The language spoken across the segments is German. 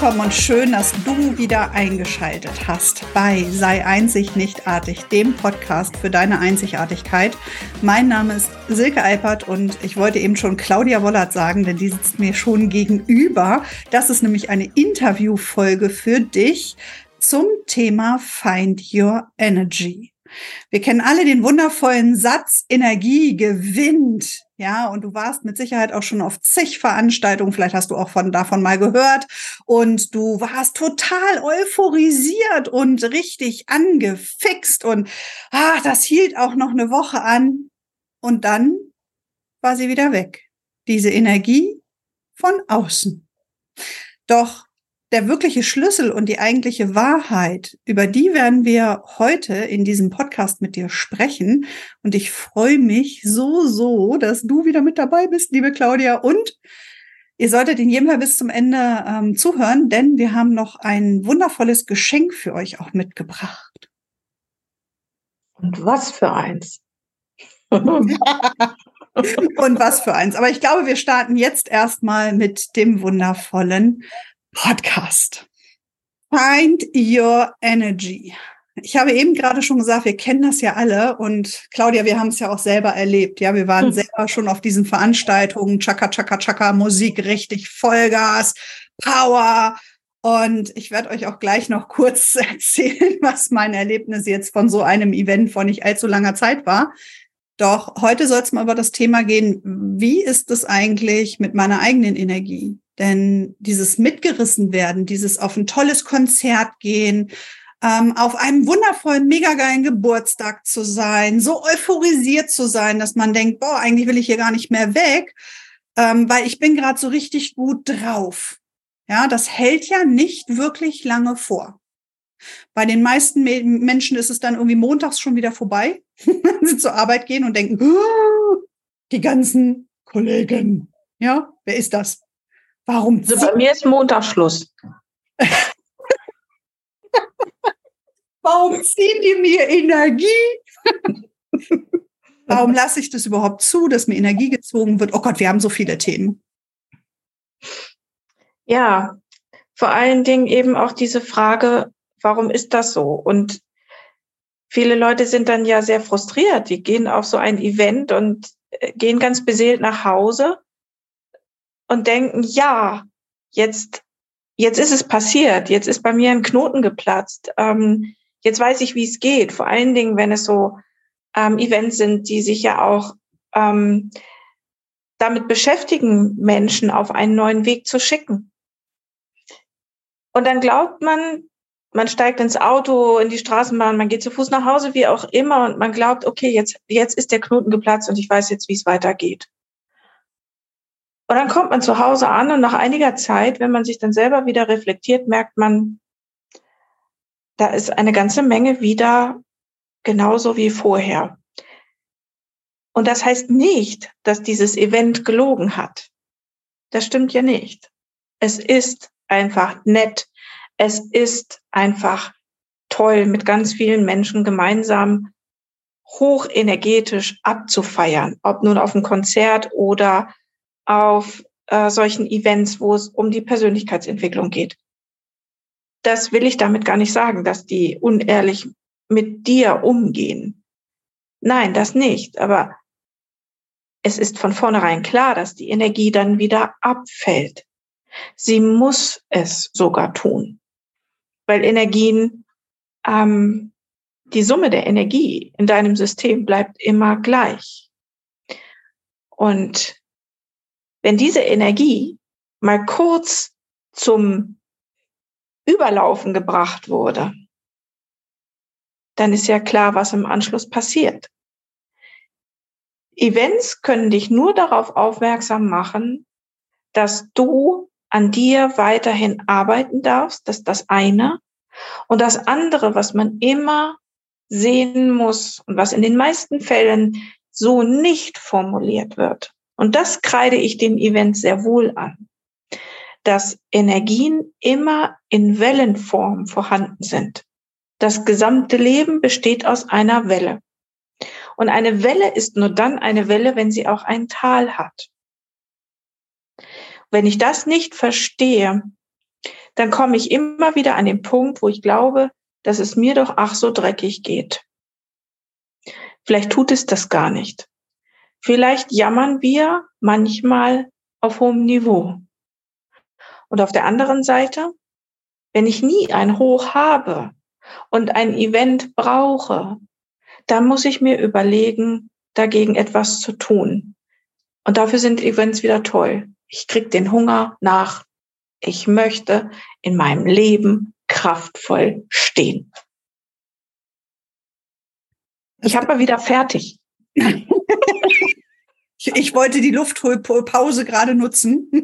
willkommen und schön, dass du wieder eingeschaltet hast bei Sei einzig nichtartig, dem Podcast für deine Einzigartigkeit. Mein Name ist Silke Alpert und ich wollte eben schon Claudia Wollert sagen, denn die sitzt mir schon gegenüber. Das ist nämlich eine Interviewfolge für dich zum Thema Find Your Energy. Wir kennen alle den wundervollen Satz, Energie gewinnt. Ja, und du warst mit Sicherheit auch schon auf zig Veranstaltungen. Vielleicht hast du auch von, davon mal gehört. Und du warst total euphorisiert und richtig angefixt. Und ah, das hielt auch noch eine Woche an. Und dann war sie wieder weg. Diese Energie von außen. Doch der wirkliche Schlüssel und die eigentliche Wahrheit, über die werden wir heute in diesem Podcast mit dir sprechen. Und ich freue mich so, so, dass du wieder mit dabei bist, liebe Claudia. Und ihr solltet in jedem Fall bis zum Ende ähm, zuhören, denn wir haben noch ein wundervolles Geschenk für euch auch mitgebracht. Und was für eins? und was für eins. Aber ich glaube, wir starten jetzt erstmal mit dem wundervollen Podcast. Find Your Energy. Ich habe eben gerade schon gesagt, wir kennen das ja alle und Claudia, wir haben es ja auch selber erlebt. Ja, wir waren hm. selber schon auf diesen Veranstaltungen, Chaka Chaka Chaka Musik, richtig Vollgas, Power. Und ich werde euch auch gleich noch kurz erzählen, was mein Erlebnis jetzt von so einem Event vor nicht allzu langer Zeit war. Doch heute soll es mal über das Thema gehen, wie ist es eigentlich mit meiner eigenen Energie? Denn dieses mitgerissen werden, dieses auf ein tolles Konzert gehen, ähm, auf einem wundervollen, mega geilen Geburtstag zu sein, so euphorisiert zu sein, dass man denkt, boah, eigentlich will ich hier gar nicht mehr weg, ähm, weil ich bin gerade so richtig gut drauf. Ja, das hält ja nicht wirklich lange vor. Bei den meisten Menschen ist es dann irgendwie montags schon wieder vorbei, wenn sie zur Arbeit gehen und denken, die ganzen Kollegen, ja, wer ist das? Warum? Also bei mir ist Montagsschluss. Warum ziehen die mir Energie? Warum lasse ich das überhaupt zu, dass mir Energie gezogen wird? Oh Gott, wir haben so viele Themen. Ja, vor allen Dingen eben auch diese Frage, warum ist das so? Und viele Leute sind dann ja sehr frustriert. Die gehen auf so ein Event und äh, gehen ganz beseelt nach Hause und denken, ja, jetzt, jetzt ist es passiert, jetzt ist bei mir ein Knoten geplatzt, ähm, jetzt weiß ich, wie es geht. Vor allen Dingen, wenn es so ähm, Events sind, die sich ja auch ähm, damit beschäftigen, Menschen auf einen neuen Weg zu schicken. Und dann glaubt man, man steigt ins Auto, in die Straßenbahn, man geht zu Fuß nach Hause, wie auch immer, und man glaubt, okay, jetzt, jetzt ist der Knoten geplatzt und ich weiß jetzt, wie es weitergeht. Und dann kommt man zu Hause an und nach einiger Zeit, wenn man sich dann selber wieder reflektiert, merkt man, da ist eine ganze Menge wieder genauso wie vorher. Und das heißt nicht, dass dieses Event gelogen hat. Das stimmt ja nicht. Es ist einfach nett. Es ist einfach toll, mit ganz vielen Menschen gemeinsam hochenergetisch abzufeiern, ob nun auf einem Konzert oder auf äh, solchen Events, wo es um die Persönlichkeitsentwicklung geht. Das will ich damit gar nicht sagen, dass die unehrlich mit dir umgehen. Nein, das nicht. Aber es ist von vornherein klar, dass die Energie dann wieder abfällt. Sie muss es sogar tun, weil Energien, ähm, die Summe der Energie in deinem System bleibt immer gleich. Und wenn diese Energie mal kurz zum Überlaufen gebracht wurde, dann ist ja klar, was im Anschluss passiert. Events können dich nur darauf aufmerksam machen, dass du an dir weiterhin arbeiten darfst, das ist das eine. Und das andere, was man immer sehen muss und was in den meisten Fällen so nicht formuliert wird, und das kreide ich dem Event sehr wohl an, dass Energien immer in Wellenform vorhanden sind. Das gesamte Leben besteht aus einer Welle. Und eine Welle ist nur dann eine Welle, wenn sie auch ein Tal hat. Wenn ich das nicht verstehe, dann komme ich immer wieder an den Punkt, wo ich glaube, dass es mir doch ach so dreckig geht. Vielleicht tut es das gar nicht. Vielleicht jammern wir manchmal auf hohem Niveau. Und auf der anderen Seite, wenn ich nie ein Hoch habe und ein Event brauche, dann muss ich mir überlegen, dagegen etwas zu tun. Und dafür sind Events wieder toll. Ich krieg den Hunger nach. Ich möchte in meinem Leben kraftvoll stehen. Ich habe mal wieder fertig. ich, ich wollte die Luftholpause gerade nutzen.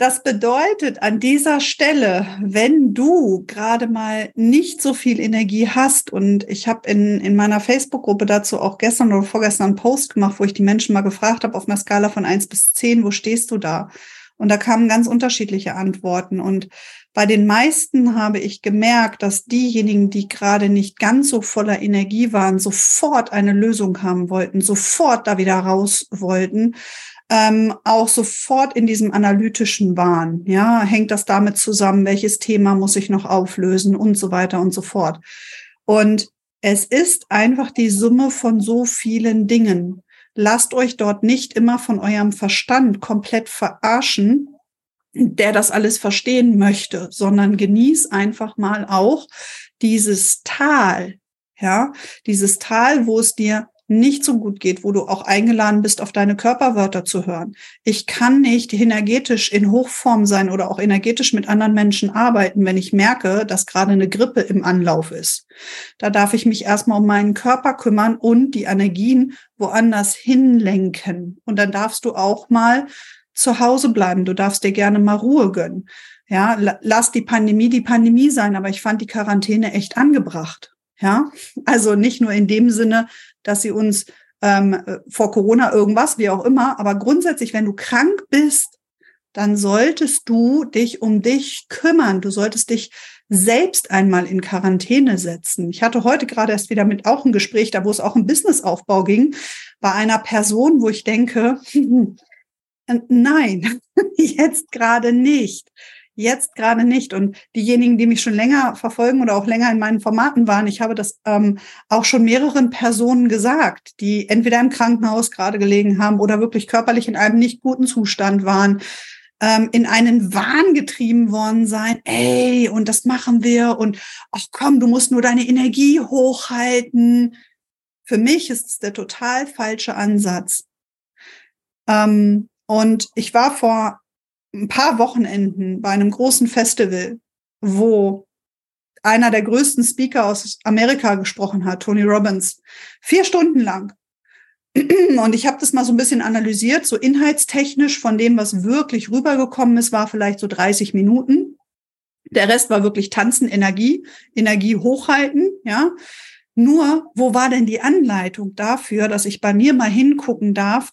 Das bedeutet an dieser Stelle, wenn du gerade mal nicht so viel Energie hast, und ich habe in, in meiner Facebook-Gruppe dazu auch gestern oder vorgestern einen Post gemacht, wo ich die Menschen mal gefragt habe, auf einer Skala von eins bis zehn, wo stehst du da? Und da kamen ganz unterschiedliche Antworten. Und bei den meisten habe ich gemerkt, dass diejenigen, die gerade nicht ganz so voller Energie waren, sofort eine Lösung haben wollten, sofort da wieder raus wollten, ähm, auch sofort in diesem analytischen waren. Ja, hängt das damit zusammen? Welches Thema muss ich noch auflösen und so weiter und so fort. Und es ist einfach die Summe von so vielen Dingen. Lasst euch dort nicht immer von eurem Verstand komplett verarschen, der das alles verstehen möchte, sondern genieß einfach mal auch dieses Tal, ja, dieses Tal, wo es dir nicht so gut geht, wo du auch eingeladen bist, auf deine Körperwörter zu hören. Ich kann nicht energetisch in Hochform sein oder auch energetisch mit anderen Menschen arbeiten, wenn ich merke, dass gerade eine Grippe im Anlauf ist. Da darf ich mich erstmal um meinen Körper kümmern und die Energien woanders hinlenken. Und dann darfst du auch mal zu Hause bleiben. Du darfst dir gerne mal Ruhe gönnen. Ja, lass die Pandemie die Pandemie sein, aber ich fand die Quarantäne echt angebracht. Ja, also nicht nur in dem Sinne, dass sie uns ähm, vor Corona irgendwas, wie auch immer, aber grundsätzlich, wenn du krank bist, dann solltest du dich um dich kümmern. Du solltest dich selbst einmal in Quarantäne setzen. Ich hatte heute gerade erst wieder mit auch ein Gespräch, da wo es auch um Businessaufbau ging, bei einer Person, wo ich denke, nein, jetzt gerade nicht. Jetzt gerade nicht. Und diejenigen, die mich schon länger verfolgen oder auch länger in meinen Formaten waren, ich habe das ähm, auch schon mehreren Personen gesagt, die entweder im Krankenhaus gerade gelegen haben oder wirklich körperlich in einem nicht guten Zustand waren, ähm, in einen Wahn getrieben worden sein. Ey, und das machen wir. Und ach komm, du musst nur deine Energie hochhalten. Für mich ist es der total falsche Ansatz. Ähm, und ich war vor ein paar Wochenenden bei einem großen Festival, wo einer der größten Speaker aus Amerika gesprochen hat, Tony Robbins, vier Stunden lang. Und ich habe das mal so ein bisschen analysiert, so inhaltstechnisch von dem, was wirklich rübergekommen ist, war vielleicht so 30 Minuten. Der Rest war wirklich tanzen, Energie, Energie hochhalten, ja. Nur, wo war denn die Anleitung dafür, dass ich bei mir mal hingucken darf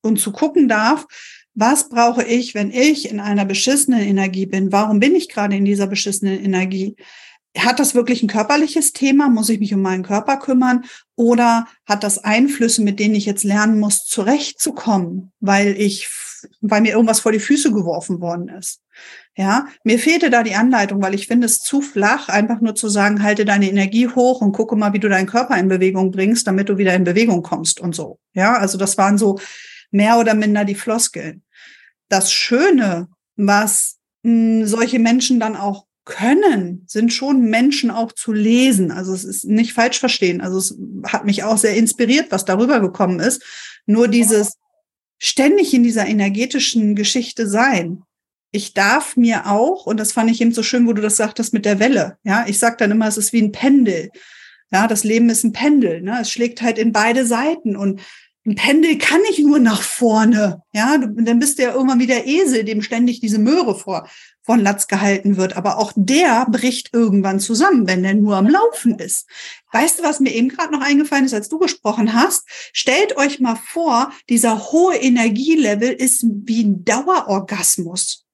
und zu gucken darf, was brauche ich, wenn ich in einer beschissenen Energie bin? Warum bin ich gerade in dieser beschissenen Energie? Hat das wirklich ein körperliches Thema? Muss ich mich um meinen Körper kümmern? Oder hat das Einflüsse, mit denen ich jetzt lernen muss, zurechtzukommen, weil ich, weil mir irgendwas vor die Füße geworfen worden ist? Ja, mir fehlte da die Anleitung, weil ich finde es zu flach, einfach nur zu sagen, halte deine Energie hoch und gucke mal, wie du deinen Körper in Bewegung bringst, damit du wieder in Bewegung kommst und so. Ja, also das waren so mehr oder minder die Floskeln. Das Schöne, was mh, hm, solche Menschen dann auch können, sind schon Menschen auch zu lesen. Also es ist nicht falsch verstehen. Also es hat mich auch sehr inspiriert, was darüber gekommen ist. Nur dieses ständig in dieser energetischen Geschichte sein. Ich darf mir auch, und das fand ich eben so schön, wo du das sagtest mit der Welle. Ja, ich sag dann immer, es ist wie ein Pendel. Ja, das Leben ist ein Pendel. Ne? Es schlägt halt in beide Seiten. Und ein Pendel kann nicht nur nach vorne. Ja, dann bist du ja irgendwann wie der Esel, dem ständig diese Möhre vor, von Latz gehalten wird. Aber auch der bricht irgendwann zusammen, wenn der nur am Laufen ist. Weißt du, was mir eben gerade noch eingefallen ist, als du gesprochen hast? Stellt euch mal vor, dieser hohe Energielevel ist wie ein Dauerorgasmus.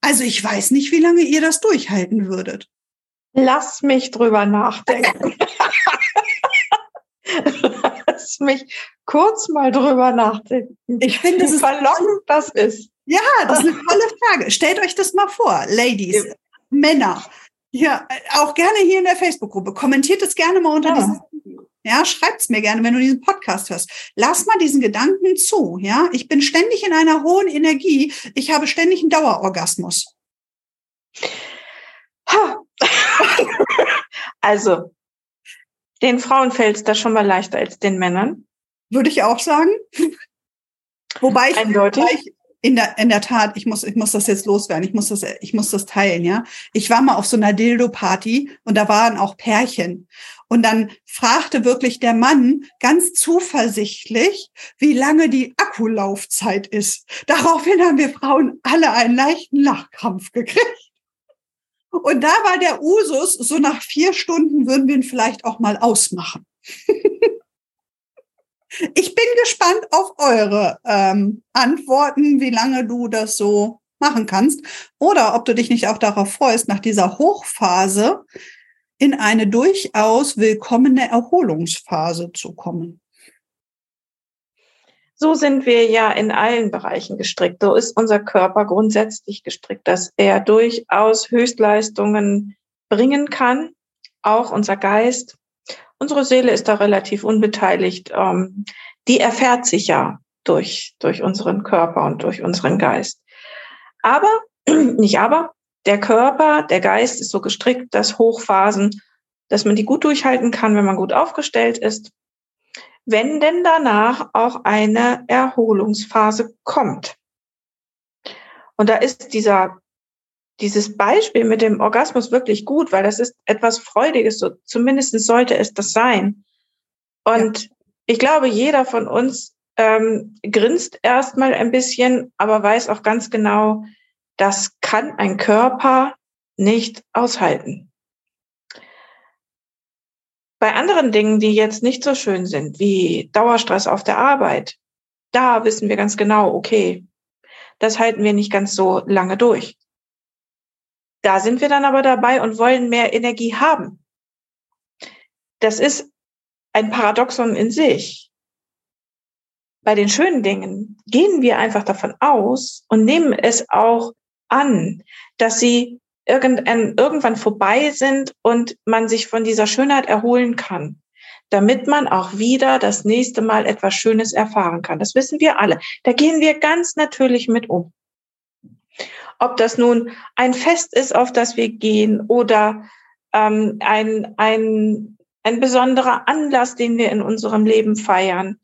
Also ich weiß nicht, wie lange ihr das durchhalten würdet. Lass mich drüber nachdenken. Lass mich kurz mal drüber nachdenken. Ich finde, ist verlockend das ist. Ja, das ist eine tolle Frage. Stellt euch das mal vor, Ladies, ja. Männer. Ja, auch gerne hier in der Facebook-Gruppe. Kommentiert es gerne mal unter ja. dieses Video. Ja, schreibt's mir gerne, wenn du diesen Podcast hörst. Lass mal diesen Gedanken zu. Ja, ich bin ständig in einer hohen Energie. Ich habe ständig einen Dauerorgasmus. also, den Frauen fällt es da schon mal leichter als den Männern. Würde ich auch sagen. wobei ich, Eindeutig. Wobei ich in der, in der Tat, ich muss, ich muss das jetzt loswerden. Ich muss das, ich muss das teilen, ja. Ich war mal auf so einer Dildo-Party und da waren auch Pärchen. Und dann fragte wirklich der Mann ganz zuversichtlich, wie lange die Akkulaufzeit ist. Daraufhin haben wir Frauen alle einen leichten Lachkrampf gekriegt. Und da war der Usus, so nach vier Stunden würden wir ihn vielleicht auch mal ausmachen. ich bin gespannt auf eure ähm, Antworten, wie lange du das so machen kannst. Oder ob du dich nicht auch darauf freust, nach dieser Hochphase in eine durchaus willkommene Erholungsphase zu kommen. So sind wir ja in allen Bereichen gestrickt. So ist unser Körper grundsätzlich gestrickt, dass er durchaus Höchstleistungen bringen kann. Auch unser Geist. Unsere Seele ist da relativ unbeteiligt. Ähm, die erfährt sich ja durch, durch unseren Körper und durch unseren Geist. Aber, nicht aber, der Körper, der Geist ist so gestrickt, dass Hochphasen, dass man die gut durchhalten kann, wenn man gut aufgestellt ist wenn denn danach auch eine Erholungsphase kommt. Und da ist dieser, dieses Beispiel mit dem Orgasmus wirklich gut, weil das ist etwas Freudiges, so zumindest sollte es das sein. Und ja. ich glaube, jeder von uns ähm, grinst erstmal ein bisschen, aber weiß auch ganz genau, das kann ein Körper nicht aushalten. Bei anderen Dingen, die jetzt nicht so schön sind, wie Dauerstress auf der Arbeit, da wissen wir ganz genau, okay, das halten wir nicht ganz so lange durch. Da sind wir dann aber dabei und wollen mehr Energie haben. Das ist ein Paradoxon in sich. Bei den schönen Dingen gehen wir einfach davon aus und nehmen es auch an, dass sie irgendwann, irgendwann vorbei sind und man sich von dieser Schönheit erholen kann, damit man auch wieder das nächste Mal etwas Schönes erfahren kann. Das wissen wir alle. Da gehen wir ganz natürlich mit um. Ob das nun ein Fest ist, auf das wir gehen oder ähm, ein, ein, ein besonderer Anlass, den wir in unserem Leben feiern,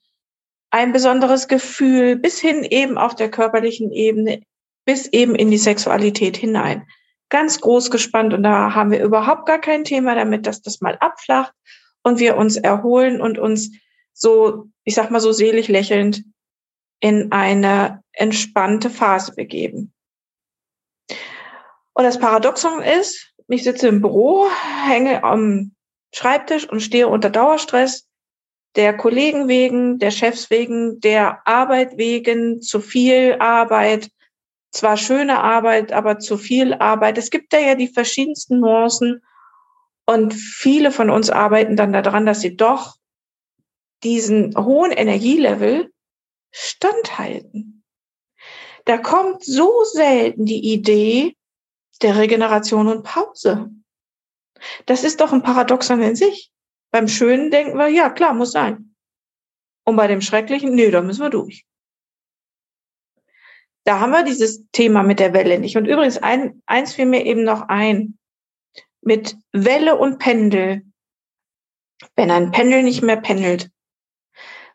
ein besonderes Gefühl bis hin eben auf der körperlichen Ebene, bis eben in die Sexualität hinein ganz groß gespannt und da haben wir überhaupt gar kein Thema damit, dass das mal abflacht und wir uns erholen und uns so, ich sag mal so selig lächelnd in eine entspannte Phase begeben. Und das Paradoxon ist, ich sitze im Büro, hänge am Schreibtisch und stehe unter Dauerstress, der Kollegen wegen, der Chefs wegen, der Arbeit wegen, zu viel Arbeit, zwar schöne Arbeit, aber zu viel Arbeit. Es gibt da ja die verschiedensten Nuancen und viele von uns arbeiten dann daran, dass sie doch diesen hohen Energielevel standhalten. Da kommt so selten die Idee der Regeneration und Pause. Das ist doch ein Paradoxon in sich. Beim Schönen denken wir, ja, klar, muss sein. Und bei dem Schrecklichen, nee, da müssen wir durch. Da haben wir dieses Thema mit der Welle nicht. Und übrigens, ein, eins fiel mir eben noch ein. Mit Welle und Pendel. Wenn ein Pendel nicht mehr pendelt,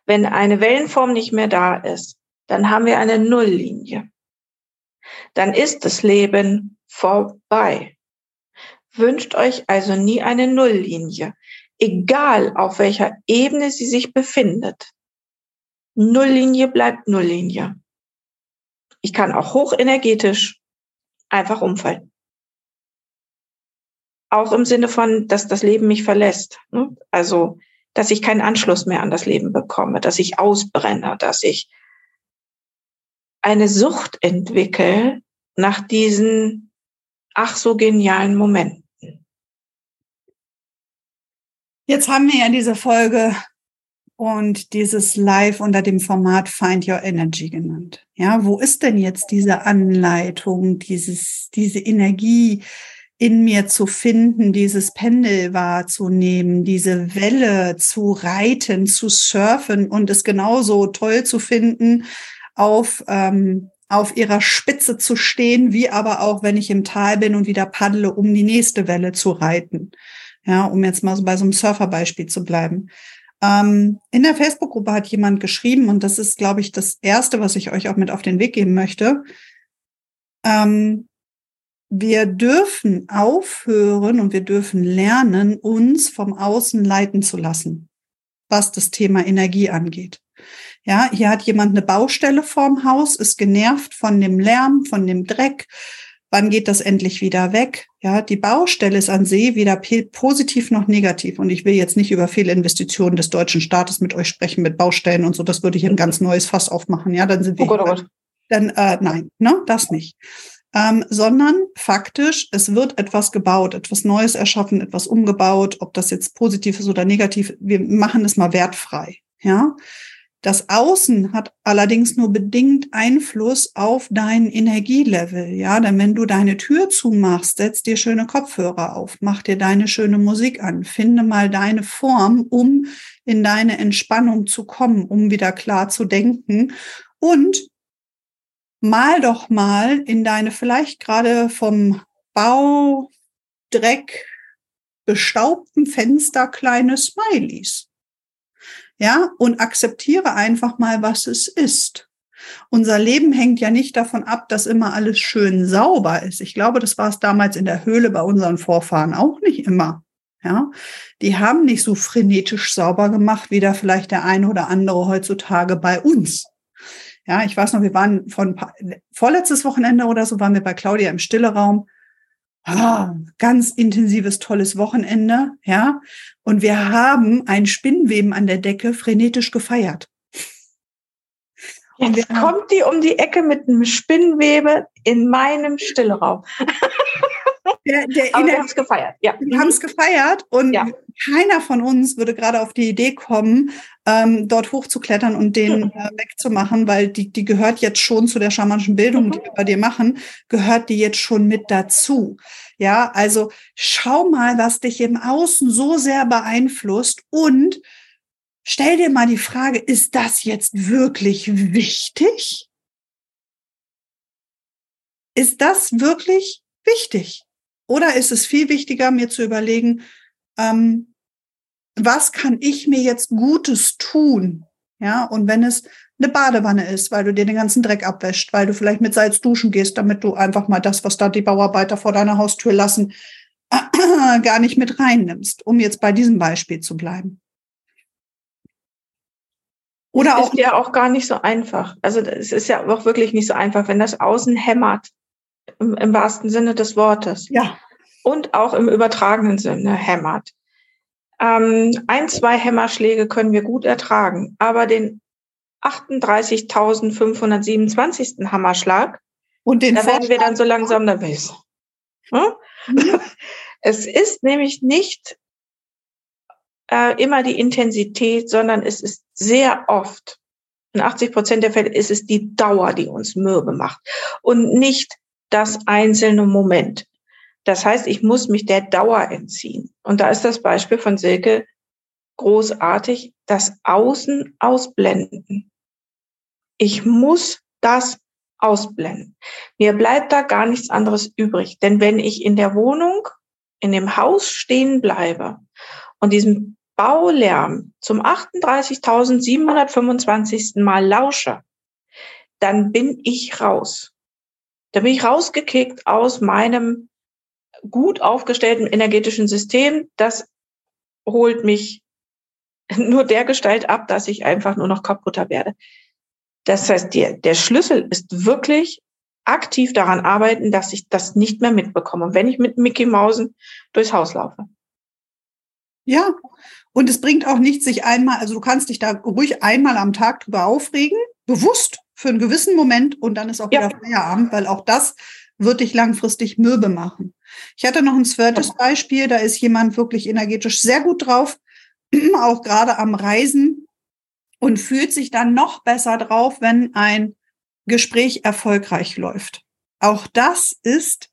wenn eine Wellenform nicht mehr da ist, dann haben wir eine Nulllinie. Dann ist das Leben vorbei. Wünscht euch also nie eine Nulllinie, egal auf welcher Ebene sie sich befindet. Nulllinie bleibt Nulllinie. Ich kann auch hochenergetisch einfach umfallen. Auch im Sinne von, dass das Leben mich verlässt. Ne? Also, dass ich keinen Anschluss mehr an das Leben bekomme, dass ich ausbrenne, dass ich eine Sucht entwickle nach diesen ach so genialen Momenten. Jetzt haben wir ja diese Folge und dieses Live unter dem Format Find Your Energy genannt. Ja, wo ist denn jetzt diese Anleitung, dieses, diese Energie in mir zu finden, dieses Pendel wahrzunehmen, diese Welle zu reiten, zu surfen und es genauso toll zu finden, auf, ähm, auf ihrer Spitze zu stehen, wie aber auch, wenn ich im Tal bin und wieder paddle, um die nächste Welle zu reiten. Ja, um jetzt mal bei so einem Surferbeispiel zu bleiben. Ähm, in der Facebook-Gruppe hat jemand geschrieben, und das ist, glaube ich, das Erste, was ich euch auch mit auf den Weg geben möchte. Ähm, wir dürfen aufhören und wir dürfen lernen, uns vom Außen leiten zu lassen, was das Thema Energie angeht. Ja, hier hat jemand eine Baustelle vorm Haus, ist genervt von dem Lärm, von dem Dreck, Wann geht das endlich wieder weg? Ja, die Baustelle ist an See weder positiv noch negativ. Und ich will jetzt nicht über Fehlinvestitionen des deutschen Staates mit euch sprechen, mit Baustellen und so. Das würde ich ein ganz neues Fass aufmachen. Ja, dann sind wir. Oh Gott, oh Gott. Dann, äh, nein, ne, das nicht. Ähm, sondern faktisch, es wird etwas gebaut, etwas Neues erschaffen, etwas umgebaut, ob das jetzt positiv ist oder negativ. Wir machen es mal wertfrei. Ja, das Außen hat allerdings nur bedingt Einfluss auf dein Energielevel. Ja, denn wenn du deine Tür zumachst, setz dir schöne Kopfhörer auf, mach dir deine schöne Musik an, finde mal deine Form, um in deine Entspannung zu kommen, um wieder klar zu denken und mal doch mal in deine vielleicht gerade vom Baudreck bestaubten Fenster kleine Smileys ja, und akzeptiere einfach mal, was es ist. Unser Leben hängt ja nicht davon ab, dass immer alles schön sauber ist. Ich glaube, das war es damals in der Höhle bei unseren Vorfahren auch nicht immer. Ja, die haben nicht so frenetisch sauber gemacht, wie da vielleicht der eine oder andere heutzutage bei uns. Ja, ich weiß noch, wir waren von vorletztes Wochenende oder so waren wir bei Claudia im Stilleraum ah, ganz intensives, tolles Wochenende, ja. Und wir haben ein Spinnweben an der Decke frenetisch gefeiert. Jetzt kommt die um die Ecke mit einem Spinnwebe in meinem Stillraum. Der, der Aber wir haben es gefeiert, ja. Wir haben es gefeiert und ja. keiner von uns würde gerade auf die Idee kommen, ähm, dort hochzuklettern und den mhm. äh, wegzumachen, weil die, die gehört jetzt schon zu der schamanischen Bildung, mhm. die wir bei dir machen, gehört die jetzt schon mit dazu. Ja, also schau mal, was dich im Außen so sehr beeinflusst und stell dir mal die Frage, ist das jetzt wirklich wichtig? Ist das wirklich wichtig? Oder ist es viel wichtiger, mir zu überlegen, ähm, was kann ich mir jetzt Gutes tun? Ja, und wenn es eine Badewanne ist, weil du dir den ganzen Dreck abwäscht, weil du vielleicht mit Salz duschen gehst, damit du einfach mal das, was da die Bauarbeiter vor deiner Haustür lassen, gar nicht mit reinnimmst, um jetzt bei diesem Beispiel zu bleiben. Oder auch. Ist ja auch gar nicht so einfach. Also es ist ja auch wirklich nicht so einfach, wenn das Außen hämmert im, im wahrsten Sinne des Wortes. Ja. Und auch im übertragenen Sinne hämmert. Ähm, ein, zwei Hämmerschläge können wir gut ertragen, aber den 38.527. Hammerschlag, und den da werden wir dann so langsam nervös. Hm? Mhm. Es ist nämlich nicht äh, immer die Intensität, sondern es ist sehr oft, in 80 Prozent der Fälle ist es die Dauer, die uns mürbe macht und nicht das einzelne Moment. Das heißt, ich muss mich der Dauer entziehen. Und da ist das Beispiel von Silke großartig, das Außen ausblenden. Ich muss das ausblenden. Mir bleibt da gar nichts anderes übrig. Denn wenn ich in der Wohnung, in dem Haus stehen bleibe und diesem Baulärm zum 38.725. Mal lausche, dann bin ich raus. Da bin ich rausgekickt aus meinem gut aufgestellten energetischen System. Das holt mich nur der Gestalt ab, dass ich einfach nur noch kaputter werde. Das heißt, der, der Schlüssel ist wirklich aktiv daran arbeiten, dass ich das nicht mehr mitbekomme, wenn ich mit Mickey Mausen durchs Haus laufe. Ja, und es bringt auch nichts, sich einmal, also du kannst dich da ruhig einmal am Tag drüber aufregen, bewusst, für einen gewissen Moment und dann ist auch ja. wieder Feierabend, weil auch das wird dich langfristig mürbe machen. Ich hatte noch ein zweites Beispiel, da ist jemand wirklich energetisch sehr gut drauf, auch gerade am Reisen und fühlt sich dann noch besser drauf, wenn ein Gespräch erfolgreich läuft. Auch das ist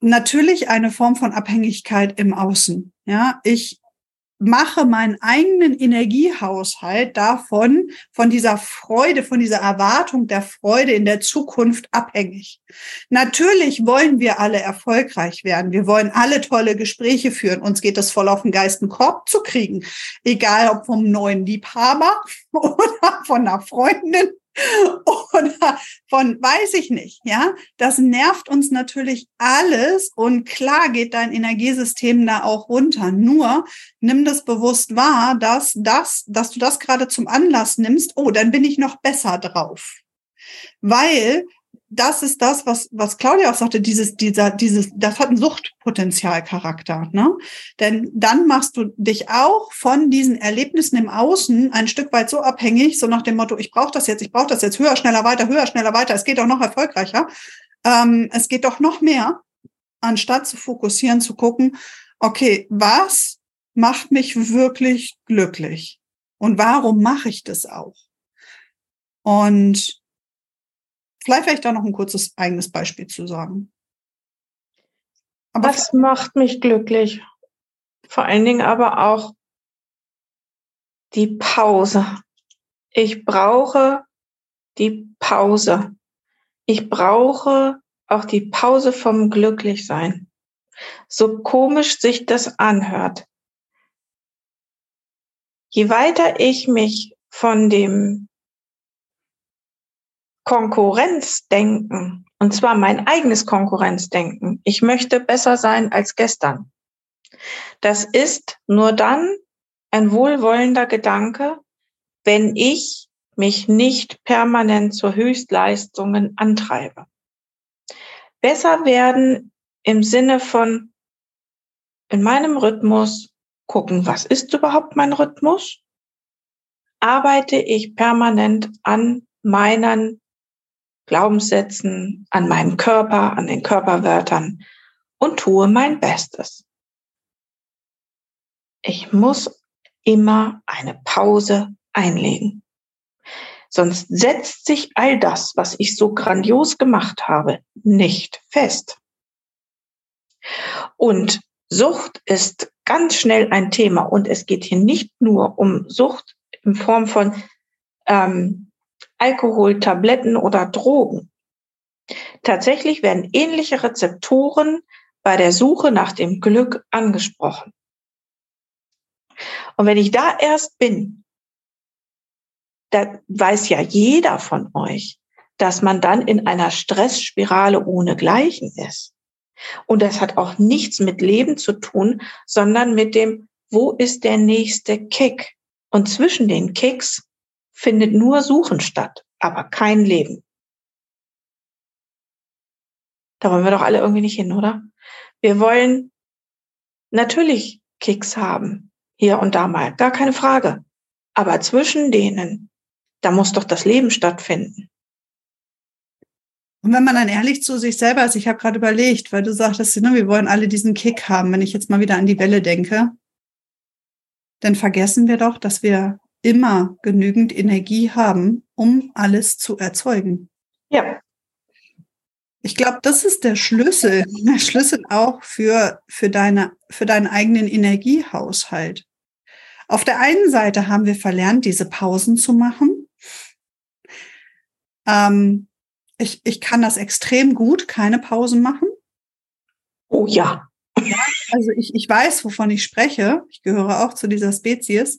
natürlich eine Form von Abhängigkeit im Außen. Ja, ich mache meinen eigenen Energiehaushalt davon, von dieser Freude, von dieser Erwartung der Freude in der Zukunft abhängig. Natürlich wollen wir alle erfolgreich werden. Wir wollen alle tolle Gespräche führen. Uns geht es voll auf den Geist, einen Korb zu kriegen. Egal ob vom neuen Liebhaber oder von einer Freundin oder von weiß ich nicht, ja, das nervt uns natürlich alles und klar geht dein Energiesystem da auch runter. Nur nimm das bewusst wahr, dass das, dass du das gerade zum Anlass nimmst, oh, dann bin ich noch besser drauf. Weil das ist das, was, was Claudia auch sagte, dieses, dieser, dieses, das hat einen Suchtpotenzialcharakter, ne? Denn dann machst du dich auch von diesen Erlebnissen im Außen ein Stück weit so abhängig, so nach dem Motto, ich brauche das jetzt, ich brauche das jetzt höher, schneller, weiter, höher, schneller, weiter, es geht auch noch erfolgreicher, ähm, es geht doch noch mehr, anstatt zu fokussieren, zu gucken, okay, was macht mich wirklich glücklich? Und warum mache ich das auch? Und Vielleicht werde ich da noch ein kurzes eigenes Beispiel zu sagen. Aber Was macht mich glücklich? Vor allen Dingen aber auch die Pause. Ich brauche die Pause. Ich brauche auch die Pause vom Glücklichsein. So komisch sich das anhört. Je weiter ich mich von dem Konkurrenzdenken, und zwar mein eigenes Konkurrenzdenken. Ich möchte besser sein als gestern. Das ist nur dann ein wohlwollender Gedanke, wenn ich mich nicht permanent zu Höchstleistungen antreibe. Besser werden im Sinne von in meinem Rhythmus gucken, was ist überhaupt mein Rhythmus? Arbeite ich permanent an meinen Glaubenssätzen, an meinem Körper, an den Körperwörtern und tue mein Bestes. Ich muss immer eine Pause einlegen. Sonst setzt sich all das, was ich so grandios gemacht habe, nicht fest. Und Sucht ist ganz schnell ein Thema. Und es geht hier nicht nur um Sucht in Form von ähm, Alkohol, Tabletten oder Drogen. Tatsächlich werden ähnliche Rezeptoren bei der Suche nach dem Glück angesprochen. Und wenn ich da erst bin, da weiß ja jeder von euch, dass man dann in einer Stressspirale ohne Gleichen ist. Und das hat auch nichts mit Leben zu tun, sondern mit dem, wo ist der nächste Kick? Und zwischen den Kicks findet nur Suchen statt, aber kein Leben. Da wollen wir doch alle irgendwie nicht hin, oder? Wir wollen natürlich Kicks haben, hier und da mal, gar keine Frage. Aber zwischen denen, da muss doch das Leben stattfinden. Und wenn man dann ehrlich zu sich selber ist, ich habe gerade überlegt, weil du sagtest, ne, wir wollen alle diesen Kick haben, wenn ich jetzt mal wieder an die Welle denke, dann vergessen wir doch, dass wir immer genügend Energie haben, um alles zu erzeugen. Ja. Ich glaube, das ist der Schlüssel, der Schlüssel auch für, für, deine, für deinen eigenen Energiehaushalt. Auf der einen Seite haben wir verlernt, diese Pausen zu machen. Ähm, ich, ich kann das extrem gut, keine Pausen machen. Oh ja. also ich, ich weiß, wovon ich spreche. Ich gehöre auch zu dieser Spezies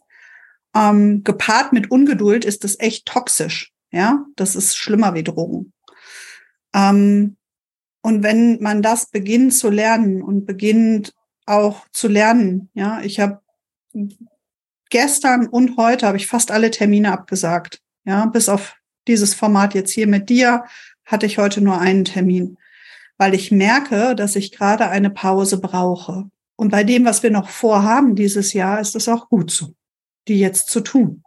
ähm, gepaart mit Ungeduld ist das echt toxisch. Ja, das ist schlimmer wie Drogen. Ähm, und wenn man das beginnt zu lernen und beginnt auch zu lernen, ja, ich habe gestern und heute habe ich fast alle Termine abgesagt. Ja, bis auf dieses Format jetzt hier mit dir hatte ich heute nur einen Termin, weil ich merke, dass ich gerade eine Pause brauche. Und bei dem, was wir noch vorhaben dieses Jahr, ist das auch gut so die jetzt zu tun.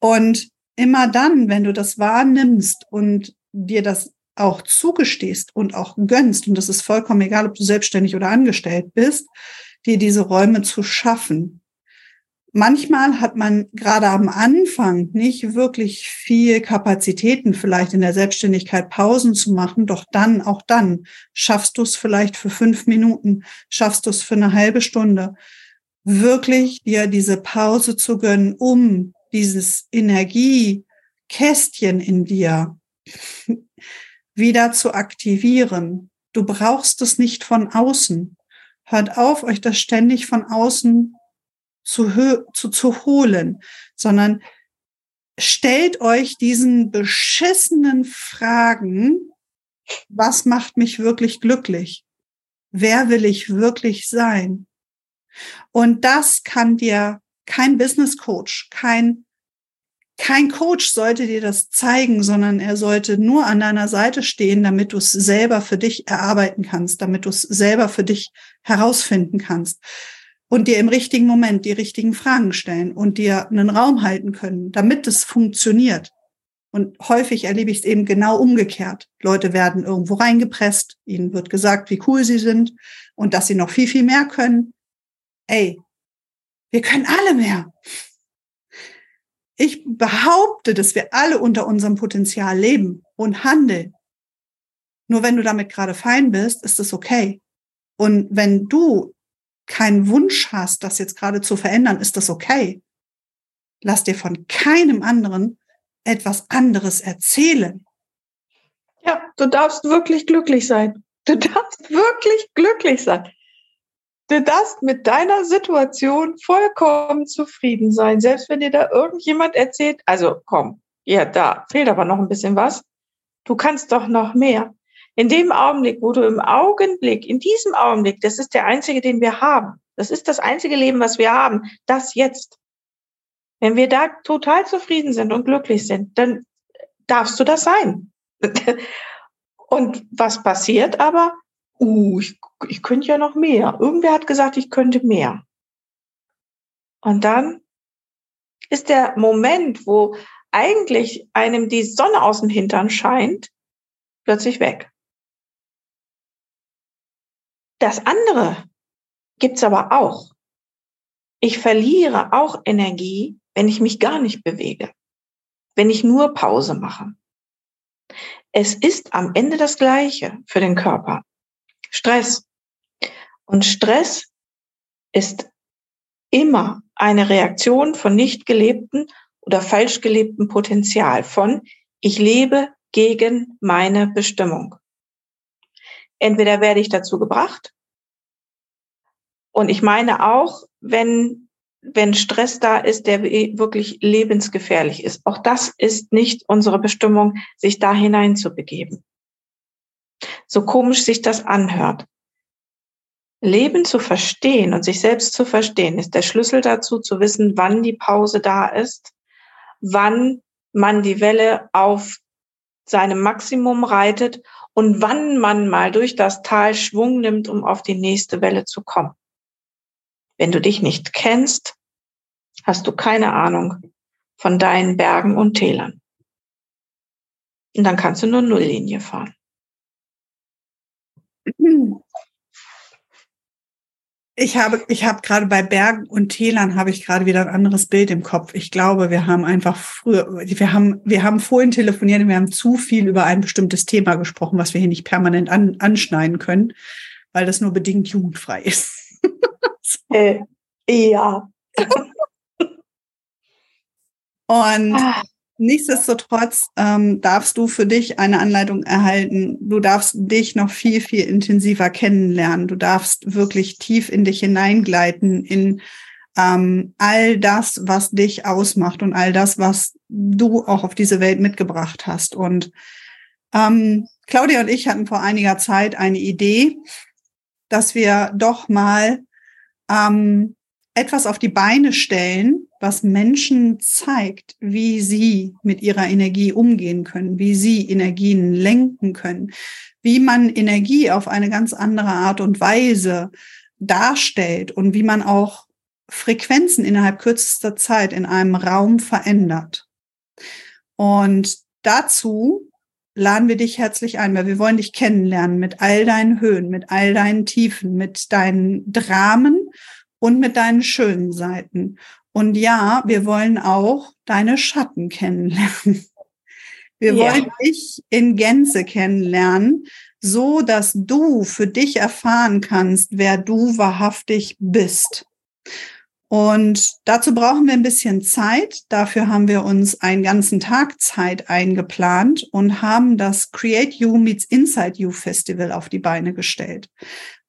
Und immer dann, wenn du das wahrnimmst und dir das auch zugestehst und auch gönnst, und das ist vollkommen egal, ob du selbstständig oder angestellt bist, dir diese Räume zu schaffen. manchmal hat man gerade am Anfang nicht wirklich viel Kapazitäten, vielleicht in der Selbstständigkeit Pausen zu machen, doch dann, auch dann, schaffst du es vielleicht für fünf Minuten, schaffst du es für eine halbe Stunde, wirklich dir diese Pause zu gönnen, um dieses Energiekästchen in dir wieder zu aktivieren. Du brauchst es nicht von außen. Hört auf, euch das ständig von außen zu, zu, zu holen, sondern stellt euch diesen beschissenen Fragen, was macht mich wirklich glücklich? Wer will ich wirklich sein? Und das kann dir kein Business Coach, kein kein Coach sollte dir das zeigen, sondern er sollte nur an deiner Seite stehen, damit du es selber für dich erarbeiten kannst, damit du es selber für dich herausfinden kannst und dir im richtigen Moment die richtigen Fragen stellen und dir einen Raum halten können, damit es funktioniert. Und häufig erlebe ich es eben genau umgekehrt. Leute werden irgendwo reingepresst, ihnen wird gesagt, wie cool sie sind und dass sie noch viel, viel mehr können. Ey, wir können alle mehr. Ich behaupte, dass wir alle unter unserem Potenzial leben und handeln. Nur wenn du damit gerade fein bist, ist es okay. Und wenn du keinen Wunsch hast, das jetzt gerade zu verändern, ist das okay. Lass dir von keinem anderen etwas anderes erzählen. Ja, du darfst wirklich glücklich sein. Du darfst wirklich glücklich sein. Du darfst mit deiner Situation vollkommen zufrieden sein, selbst wenn dir da irgendjemand erzählt, also komm, ja, da fehlt aber noch ein bisschen was. Du kannst doch noch mehr. In dem Augenblick, wo du im Augenblick, in diesem Augenblick, das ist der einzige, den wir haben. Das ist das einzige Leben, was wir haben. Das jetzt. Wenn wir da total zufrieden sind und glücklich sind, dann darfst du das sein. und was passiert aber? Uh, ich, ich könnte ja noch mehr. Irgendwer hat gesagt, ich könnte mehr. Und dann ist der Moment, wo eigentlich einem die Sonne aus dem Hintern scheint, plötzlich weg. Das andere gibt's aber auch. Ich verliere auch Energie, wenn ich mich gar nicht bewege, wenn ich nur Pause mache. Es ist am Ende das Gleiche für den Körper. Stress. Und Stress ist immer eine Reaktion von nicht gelebten oder falsch gelebten Potenzial von ich lebe gegen meine Bestimmung. Entweder werde ich dazu gebracht und ich meine auch, wenn, wenn Stress da ist, der wirklich lebensgefährlich ist. Auch das ist nicht unsere Bestimmung, sich da hineinzubegeben so komisch sich das anhört. Leben zu verstehen und sich selbst zu verstehen, ist der Schlüssel dazu, zu wissen, wann die Pause da ist, wann man die Welle auf seinem Maximum reitet und wann man mal durch das Tal Schwung nimmt, um auf die nächste Welle zu kommen. Wenn du dich nicht kennst, hast du keine Ahnung von deinen Bergen und Tälern. Und dann kannst du nur Nulllinie fahren. Ich habe, ich habe gerade bei Bergen und Tälern habe ich gerade wieder ein anderes Bild im Kopf. Ich glaube, wir haben einfach früher, wir haben, wir haben vorhin telefoniert und wir haben zu viel über ein bestimmtes Thema gesprochen, was wir hier nicht permanent an, anschneiden können, weil das nur bedingt jugendfrei ist. so. äh, ja. und ah. Nichtsdestotrotz ähm, darfst du für dich eine Anleitung erhalten. Du darfst dich noch viel, viel intensiver kennenlernen. Du darfst wirklich tief in dich hineingleiten, in ähm, all das, was dich ausmacht und all das, was du auch auf diese Welt mitgebracht hast. Und ähm, Claudia und ich hatten vor einiger Zeit eine Idee, dass wir doch mal ähm, etwas auf die Beine stellen, was Menschen zeigt, wie sie mit ihrer Energie umgehen können, wie sie Energien lenken können, wie man Energie auf eine ganz andere Art und Weise darstellt und wie man auch Frequenzen innerhalb kürzester Zeit in einem Raum verändert. Und dazu laden wir dich herzlich ein, weil wir wollen dich kennenlernen mit all deinen Höhen, mit all deinen Tiefen, mit deinen Dramen und mit deinen schönen Seiten. Und ja, wir wollen auch deine Schatten kennenlernen. Wir ja. wollen dich in Gänze kennenlernen, so dass du für dich erfahren kannst, wer du wahrhaftig bist. Und dazu brauchen wir ein bisschen Zeit. Dafür haben wir uns einen ganzen Tag Zeit eingeplant und haben das Create You Meets Inside You Festival auf die Beine gestellt.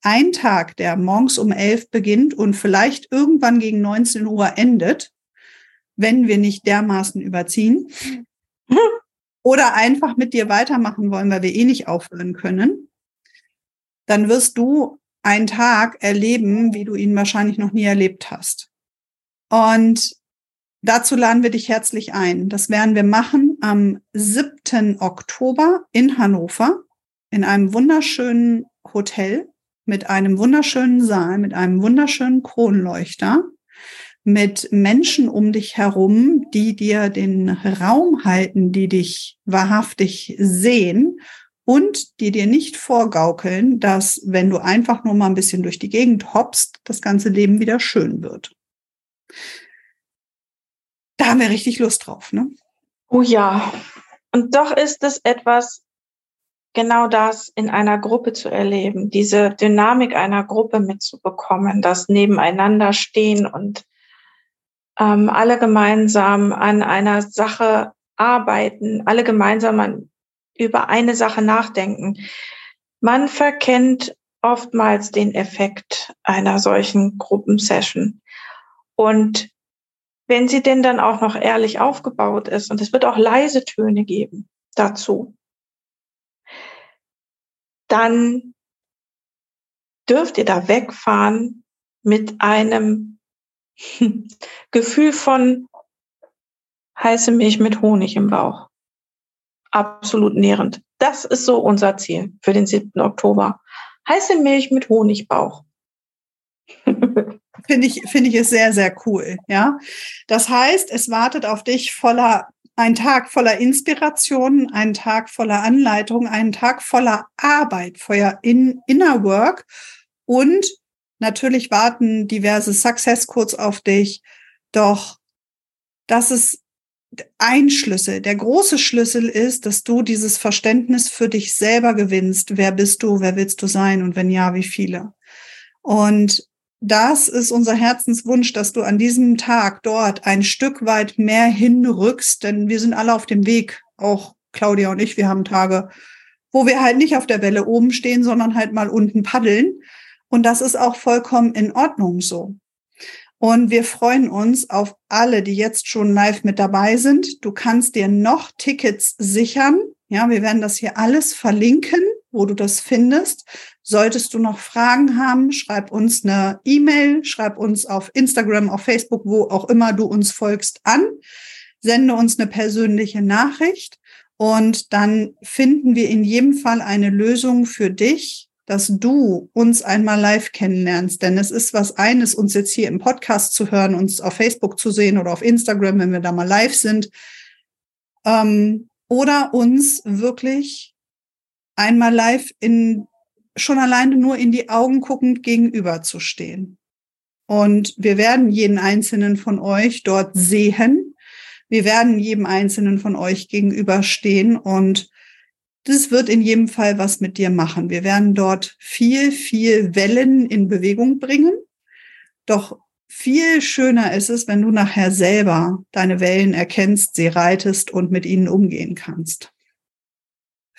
Ein Tag, der morgens um elf beginnt und vielleicht irgendwann gegen 19 Uhr endet, wenn wir nicht dermaßen überziehen. Oder einfach mit dir weitermachen wollen, weil wir eh nicht aufhören können. Dann wirst du einen Tag erleben, wie du ihn wahrscheinlich noch nie erlebt hast. Und dazu laden wir dich herzlich ein. Das werden wir machen am 7. Oktober in Hannover in einem wunderschönen Hotel mit einem wunderschönen Saal, mit einem wunderschönen Kronleuchter, mit Menschen um dich herum, die dir den Raum halten, die dich wahrhaftig sehen und die dir nicht vorgaukeln, dass wenn du einfach nur mal ein bisschen durch die Gegend hoppst, das ganze Leben wieder schön wird. Da haben wir richtig Lust drauf, ne? Oh ja. Und doch ist es etwas, genau das in einer Gruppe zu erleben, diese Dynamik einer Gruppe mitzubekommen, das Nebeneinander stehen und ähm, alle gemeinsam an einer Sache arbeiten, alle gemeinsam an über eine Sache nachdenken. Man verkennt oftmals den Effekt einer solchen Gruppensession. Und wenn sie denn dann auch noch ehrlich aufgebaut ist, und es wird auch leise Töne geben dazu, dann dürft ihr da wegfahren mit einem Gefühl von heiße Milch mit Honig im Bauch absolut nährend. Das ist so unser Ziel für den 7. Oktober. Heiße Milch mit Honigbauch. finde ich, finde ich es sehr, sehr cool. Ja. Das heißt, es wartet auf dich voller, ein Tag voller Inspiration, ein Tag voller Anleitung, ein Tag voller Arbeit, voller in, Inner Work und natürlich warten diverse Success Codes auf dich. Doch das ist ein Schlüssel. Der große Schlüssel ist, dass du dieses Verständnis für dich selber gewinnst. Wer bist du? Wer willst du sein? Und wenn ja, wie viele? Und das ist unser Herzenswunsch, dass du an diesem Tag dort ein Stück weit mehr hinrückst, denn wir sind alle auf dem Weg, auch Claudia und ich, wir haben Tage, wo wir halt nicht auf der Welle oben stehen, sondern halt mal unten paddeln. Und das ist auch vollkommen in Ordnung so. Und wir freuen uns auf alle, die jetzt schon live mit dabei sind. Du kannst dir noch Tickets sichern. Ja, wir werden das hier alles verlinken, wo du das findest. Solltest du noch Fragen haben, schreib uns eine E-Mail, schreib uns auf Instagram, auf Facebook, wo auch immer du uns folgst, an. Sende uns eine persönliche Nachricht und dann finden wir in jedem Fall eine Lösung für dich, dass du uns einmal live kennenlernst. Denn es ist was eines, uns jetzt hier im Podcast zu hören, uns auf Facebook zu sehen oder auf Instagram, wenn wir da mal live sind. Ähm, oder uns wirklich einmal live in, schon alleine nur in die Augen guckend gegenüberzustehen. Und wir werden jeden einzelnen von euch dort sehen. Wir werden jedem einzelnen von euch gegenüberstehen und das wird in jedem Fall was mit dir machen. Wir werden dort viel, viel Wellen in Bewegung bringen. Doch viel schöner ist es, wenn du nachher selber deine Wellen erkennst, sie reitest und mit ihnen umgehen kannst.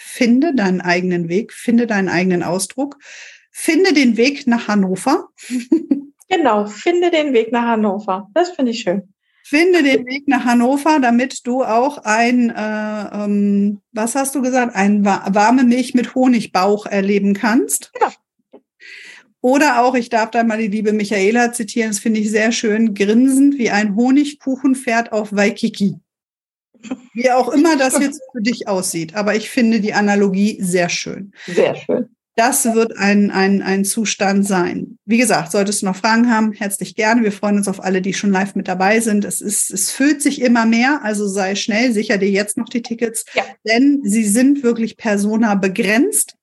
Finde deinen eigenen Weg, finde deinen eigenen Ausdruck, finde den Weg nach Hannover. genau, finde den Weg nach Hannover. Das finde ich schön. Finde den Weg nach Hannover, damit du auch ein, äh, ähm, was hast du gesagt, ein warme Milch mit Honigbauch erleben kannst. Ja. Oder auch, ich darf da mal die liebe Michaela zitieren, das finde ich sehr schön, grinsend wie ein Honigkuchenpferd auf Waikiki. Wie auch immer das jetzt für dich aussieht. Aber ich finde die Analogie sehr schön. Sehr schön. Das wird ein, ein, ein Zustand sein. Wie gesagt, solltest du noch Fragen haben, herzlich gerne. Wir freuen uns auf alle, die schon live mit dabei sind. Es ist, es füllt sich immer mehr, also sei schnell, sicher dir jetzt noch die Tickets, ja. denn sie sind wirklich persona begrenzt.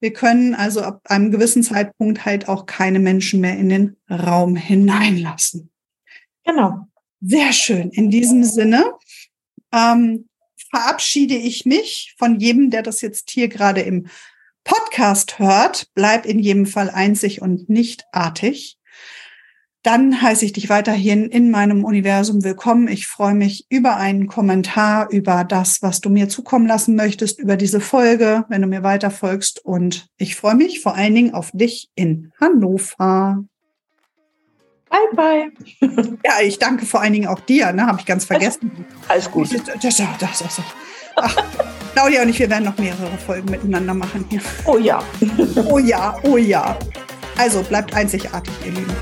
Wir können also ab einem gewissen Zeitpunkt halt auch keine Menschen mehr in den Raum hineinlassen. Genau. Sehr schön. In diesem Sinne ähm, verabschiede ich mich von jedem, der das jetzt hier gerade im Podcast hört. Bleib in jedem Fall einzig und nicht artig dann heiße ich dich weiterhin in meinem Universum willkommen. Ich freue mich über einen Kommentar, über das, was du mir zukommen lassen möchtest, über diese Folge, wenn du mir weiterfolgst. Und ich freue mich vor allen Dingen auf dich in Hannover. Bye, bye. Ja, ich danke vor allen Dingen auch dir, ne? Habe ich ganz vergessen. Alles gut. Das, das, das, das. Ach, Claudia und ich, wir werden noch mehrere Folgen miteinander machen hier. Oh ja. Oh ja, oh ja. Also bleibt einzigartig, ihr Lieben.